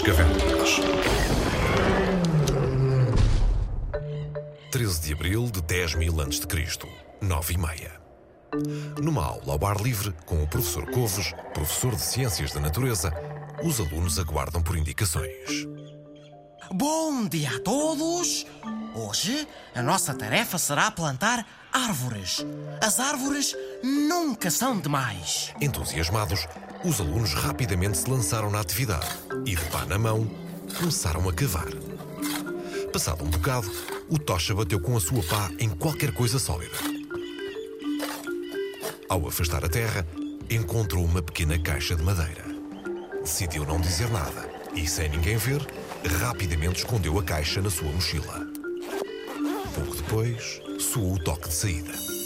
das Cavernas. 13 de abril de 10 mil antes de Cristo, 9 e meia. Numa aula ao ar livre, com o professor Covos, professor de Ciências da Natureza, os alunos aguardam por indicações. Bom dia a todos! Hoje a nossa tarefa será plantar árvores. As árvores nunca são demais. Entusiasmados, os alunos rapidamente se lançaram na atividade e, de pá na mão, começaram a cavar. Passado um bocado, o Tocha bateu com a sua pá em qualquer coisa sólida. Ao afastar a terra, encontrou uma pequena caixa de madeira. Decidiu não dizer nada e, sem ninguém ver, rapidamente escondeu a caixa na sua mochila. Pouco depois, soou o toque de saída.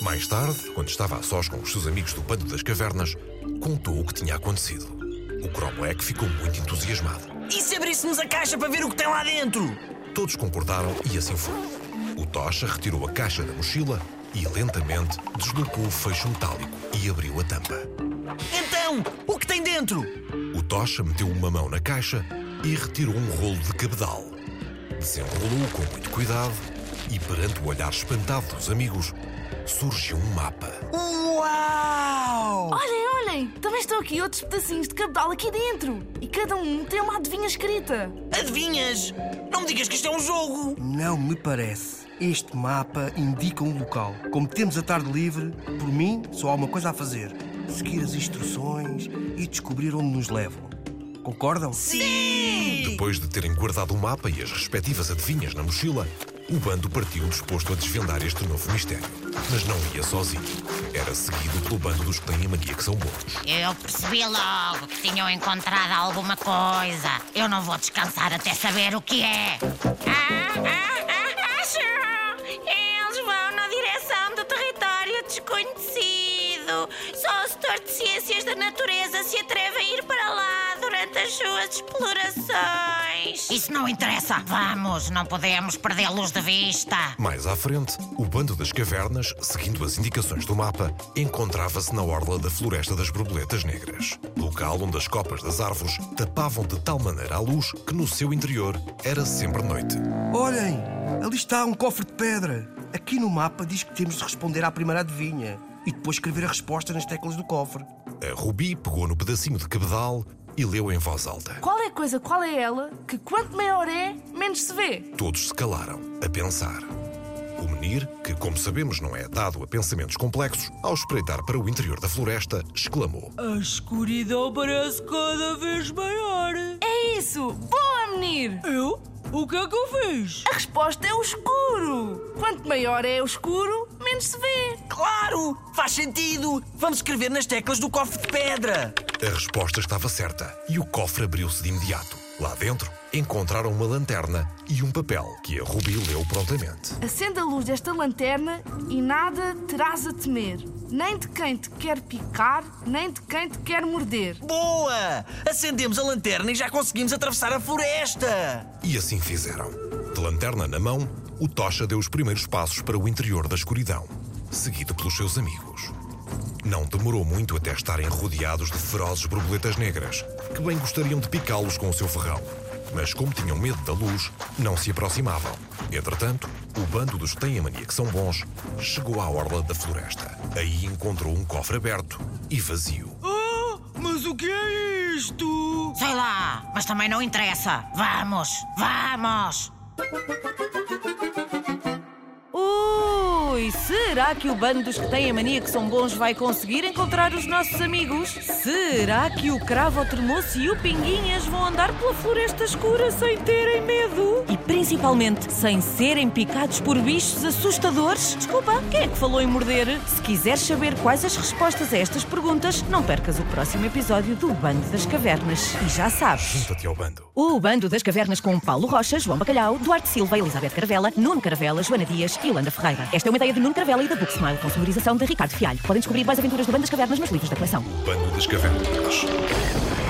Mais tarde, quando estava a sós com os seus amigos do Pando das Cavernas, contou o que tinha acontecido. O Cromwell ficou muito entusiasmado. E se abríssemos a caixa para ver o que tem lá dentro? Todos concordaram e assim foi. O Tocha retirou a caixa da mochila e lentamente deslocou o fecho metálico e abriu a tampa. Então, o que tem dentro? O Tocha meteu uma mão na caixa e retirou um rolo de cabedal. Desenrolou-o com muito cuidado e, perante o olhar espantado dos amigos, surgiu um mapa. Uau! Olhem, olhem! Também estão aqui outros pedacinhos de cabedal aqui dentro. E cada um tem uma adivinha escrita. Adivinhas? Não me digas que isto é um jogo! Não me parece. Este mapa indica um local. Como temos a tarde livre, por mim só há uma coisa a fazer: seguir as instruções e descobrir onde nos levam. Concordam? Sim! Depois de terem guardado o mapa e as respectivas adivinhas na mochila, o bando partiu disposto a desvendar este novo mistério. Mas não ia sozinho. Era seguido pelo bando dos que têm a mania que são bons. Eu percebi logo que tinham encontrado alguma coisa. Eu não vou descansar até saber o que é. Ah, ah, ah, acho! Eles vão na direção do território desconhecido. Só o setor de ciências da natureza se atreve a ir para lá durante as suas explorações. Isso não interessa. Vamos, não podemos perdê-los de vista. Mais à frente, o bando das cavernas, seguindo as indicações do mapa, encontrava-se na orla da Floresta das Borboletas Negras, local onde as copas das árvores tapavam de tal maneira a luz que no seu interior era sempre noite. Olhem! Ali está um cofre de pedra. Aqui no mapa diz que temos de responder à primeira adivinha e depois escrever a resposta nas teclas do cofre. A Rubi pegou no pedacinho de cabedal e leu em voz alta. Qual é a coisa, qual é ela, que quanto maior é, menos se vê? Todos se calaram, a pensar. O menir, que como sabemos não é dado a pensamentos complexos, ao espreitar para o interior da floresta, exclamou: A escuridão parece cada vez maior. É isso! Boa, menir! Eu? O que é que eu fiz? A resposta é o escuro. Quanto maior é o escuro, menos se vê. Claro! Faz sentido! Vamos escrever nas teclas do cofre de pedra! A resposta estava certa e o cofre abriu-se de imediato. Lá dentro, encontraram uma lanterna e um papel que a Rubi leu prontamente. Acende a luz desta lanterna e nada terás a temer. Nem de quem te quer picar, nem de quem te quer morder. Boa! Acendemos a lanterna e já conseguimos atravessar a floresta! E assim fizeram. De lanterna na mão, o Tocha deu os primeiros passos para o interior da escuridão, seguido pelos seus amigos. Não demorou muito até estarem rodeados de ferozes borboletas negras, que bem gostariam de picá-los com o seu ferrão. Mas como tinham medo da luz, não se aproximavam. Entretanto, o bando dos que têm a mania que são bons chegou à orla da floresta. Aí encontrou um cofre aberto e vazio. Ah, mas o que é isto? Sei lá, mas também não interessa. Vamos, vamos! Ui, será que o bando dos que têm a mania que são bons vai conseguir encontrar os nossos amigos? Será que o cravo ao termoço e o pinguinhas vão andar pela floresta escura sem terem medo? E principalmente sem serem picados por bichos assustadores? Desculpa, quem é que falou em morder? Se quiseres saber quais as respostas a estas perguntas, não percas o próximo episódio do Bando das Cavernas. E já sabes. Junta-te ao bando. O Bando das Cavernas com Paulo Rocha, João Bacalhau, Duarte Silva, Elizabeth Caravela, Nuno Caravela, Joana Dias Yolanda Ferreira. Esta é uma ideia de Nuno Caravela e da Booksmile, com sonorização de Ricardo Fialho. Podem descobrir mais aventuras do Bando das Cavernas nos livros da coleção. Bando das Cavernas.